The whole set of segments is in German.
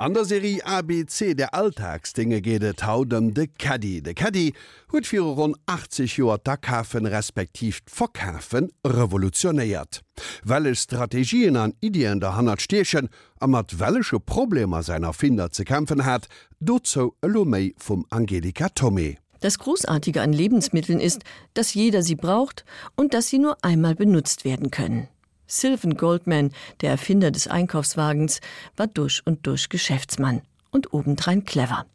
An der Serie ABC der Alltagsdinge gehtt hautdem de Caddy. De Caddy huet vir rund 80 Joer Dackhafen respektiv Fockhafen revolutionéiert. Welle Strategien an Ideen der Hanna Stechen a mat wellsche Probleme seiner Finder ze kämpfen hat, dozo Lomei vum Angelika Tommy. Das Großartige an Lebensmitteln ist, dass jeder sie braucht und dass sie nur einmal benutzt werden können. Sylvan Goldman, der Erfinder des Einkaufswagens, war durch und durch Geschäftsmann und obendrein clever.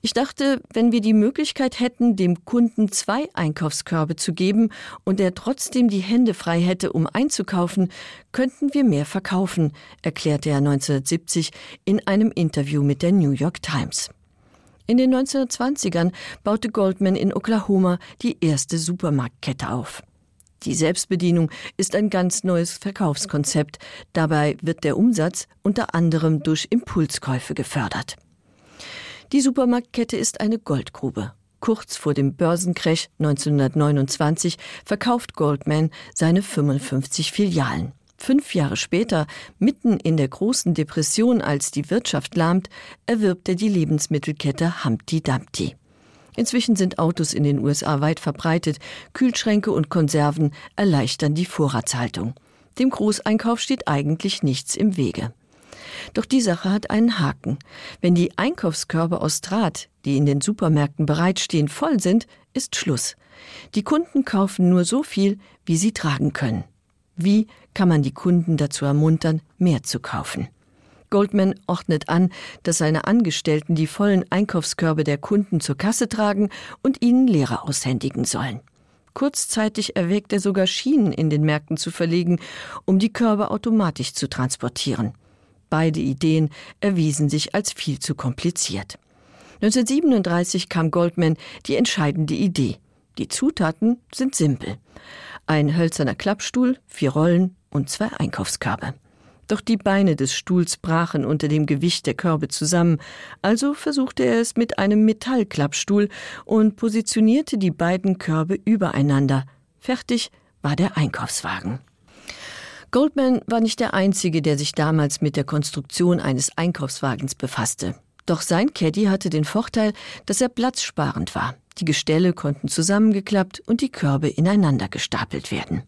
Ich dachte, wenn wir die Möglichkeit hätten, dem Kunden zwei Einkaufskörbe zu geben und er trotzdem die Hände frei hätte, um einzukaufen, könnten wir mehr verkaufen, erklärte er 1970 in einem Interview mit der New York Times. In den 1920ern baute Goldman in Oklahoma die erste Supermarktkette auf. Die Selbstbedienung ist ein ganz neues Verkaufskonzept. Dabei wird der Umsatz unter anderem durch Impulskäufe gefördert. Die Supermarktkette ist eine Goldgrube. Kurz vor dem Börsenkrech 1929 verkauft Goldman seine 55 Filialen. Fünf Jahre später, mitten in der großen Depression, als die Wirtschaft lahmt, erwirbt er die Lebensmittelkette Humpty Dumpty. Inzwischen sind Autos in den USA weit verbreitet, Kühlschränke und Konserven erleichtern die Vorratshaltung. Dem Großeinkauf steht eigentlich nichts im Wege. Doch die Sache hat einen Haken. Wenn die Einkaufskörbe aus Draht, die in den Supermärkten bereitstehen, voll sind, ist Schluss. Die Kunden kaufen nur so viel, wie sie tragen können. Wie kann man die Kunden dazu ermuntern, mehr zu kaufen? Goldman ordnet an, dass seine Angestellten die vollen Einkaufskörbe der Kunden zur Kasse tragen und ihnen Lehre aushändigen sollen. Kurzzeitig erwägt er sogar Schienen in den Märkten zu verlegen, um die Körbe automatisch zu transportieren. Beide Ideen erwiesen sich als viel zu kompliziert. 1937 kam Goldman die entscheidende Idee. Die Zutaten sind simpel. Ein hölzerner Klappstuhl, vier Rollen und zwei Einkaufskörbe. Doch die Beine des Stuhls brachen unter dem Gewicht der Körbe zusammen, also versuchte er es mit einem Metallklappstuhl und positionierte die beiden Körbe übereinander. Fertig war der Einkaufswagen. Goldman war nicht der einzige, der sich damals mit der Konstruktion eines Einkaufswagens befasste. Doch sein Caddy hatte den Vorteil, dass er platzsparend war. Die Gestelle konnten zusammengeklappt und die Körbe ineinander gestapelt werden.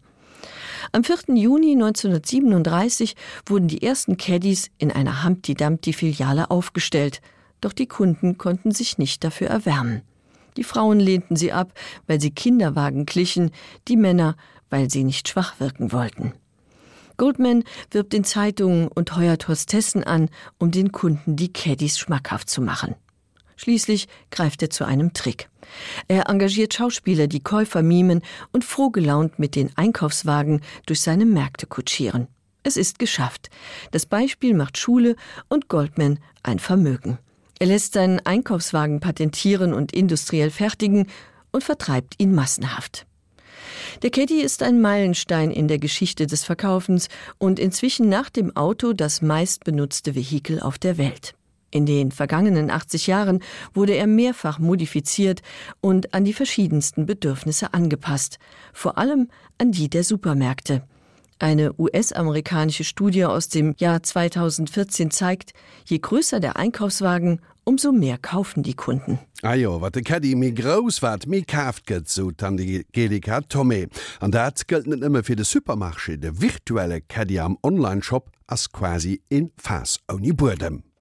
Am 4. Juni 1937 wurden die ersten Caddies in einer Humpty Dumpty Filiale aufgestellt, doch die Kunden konnten sich nicht dafür erwärmen. Die Frauen lehnten sie ab, weil sie Kinderwagen glichen, die Männer, weil sie nicht schwach wirken wollten. Goldman wirbt in Zeitungen und heuert Hostessen an, um den Kunden die Caddies schmackhaft zu machen. Schließlich greift er zu einem Trick. Er engagiert Schauspieler, die Käufer mimen und frohgelaunt mit den Einkaufswagen durch seine Märkte kutschieren. Es ist geschafft. Das Beispiel macht Schule und Goldman ein Vermögen. Er lässt seinen Einkaufswagen patentieren und industriell fertigen und vertreibt ihn massenhaft. Der Caddy ist ein Meilenstein in der Geschichte des Verkaufens und inzwischen nach dem Auto das meistbenutzte Vehikel auf der Welt. In den vergangenen 80 Jahren wurde er mehrfach modifiziert und an die verschiedensten Bedürfnisse angepasst, vor allem an die der Supermärkte. Eine US-amerikanische Studie aus dem Jahr 2014 zeigt, je größer der Einkaufswagen, umso mehr kaufen die Kunden. Ajo, ah wat de Caddy mi gros wat mi kaft gët zu an die Gelika Tommy. An dat gëlt net immer fir de Supermarsche de virtuelle Caddy am Onlineshop as quasi in Fas oni Burdem.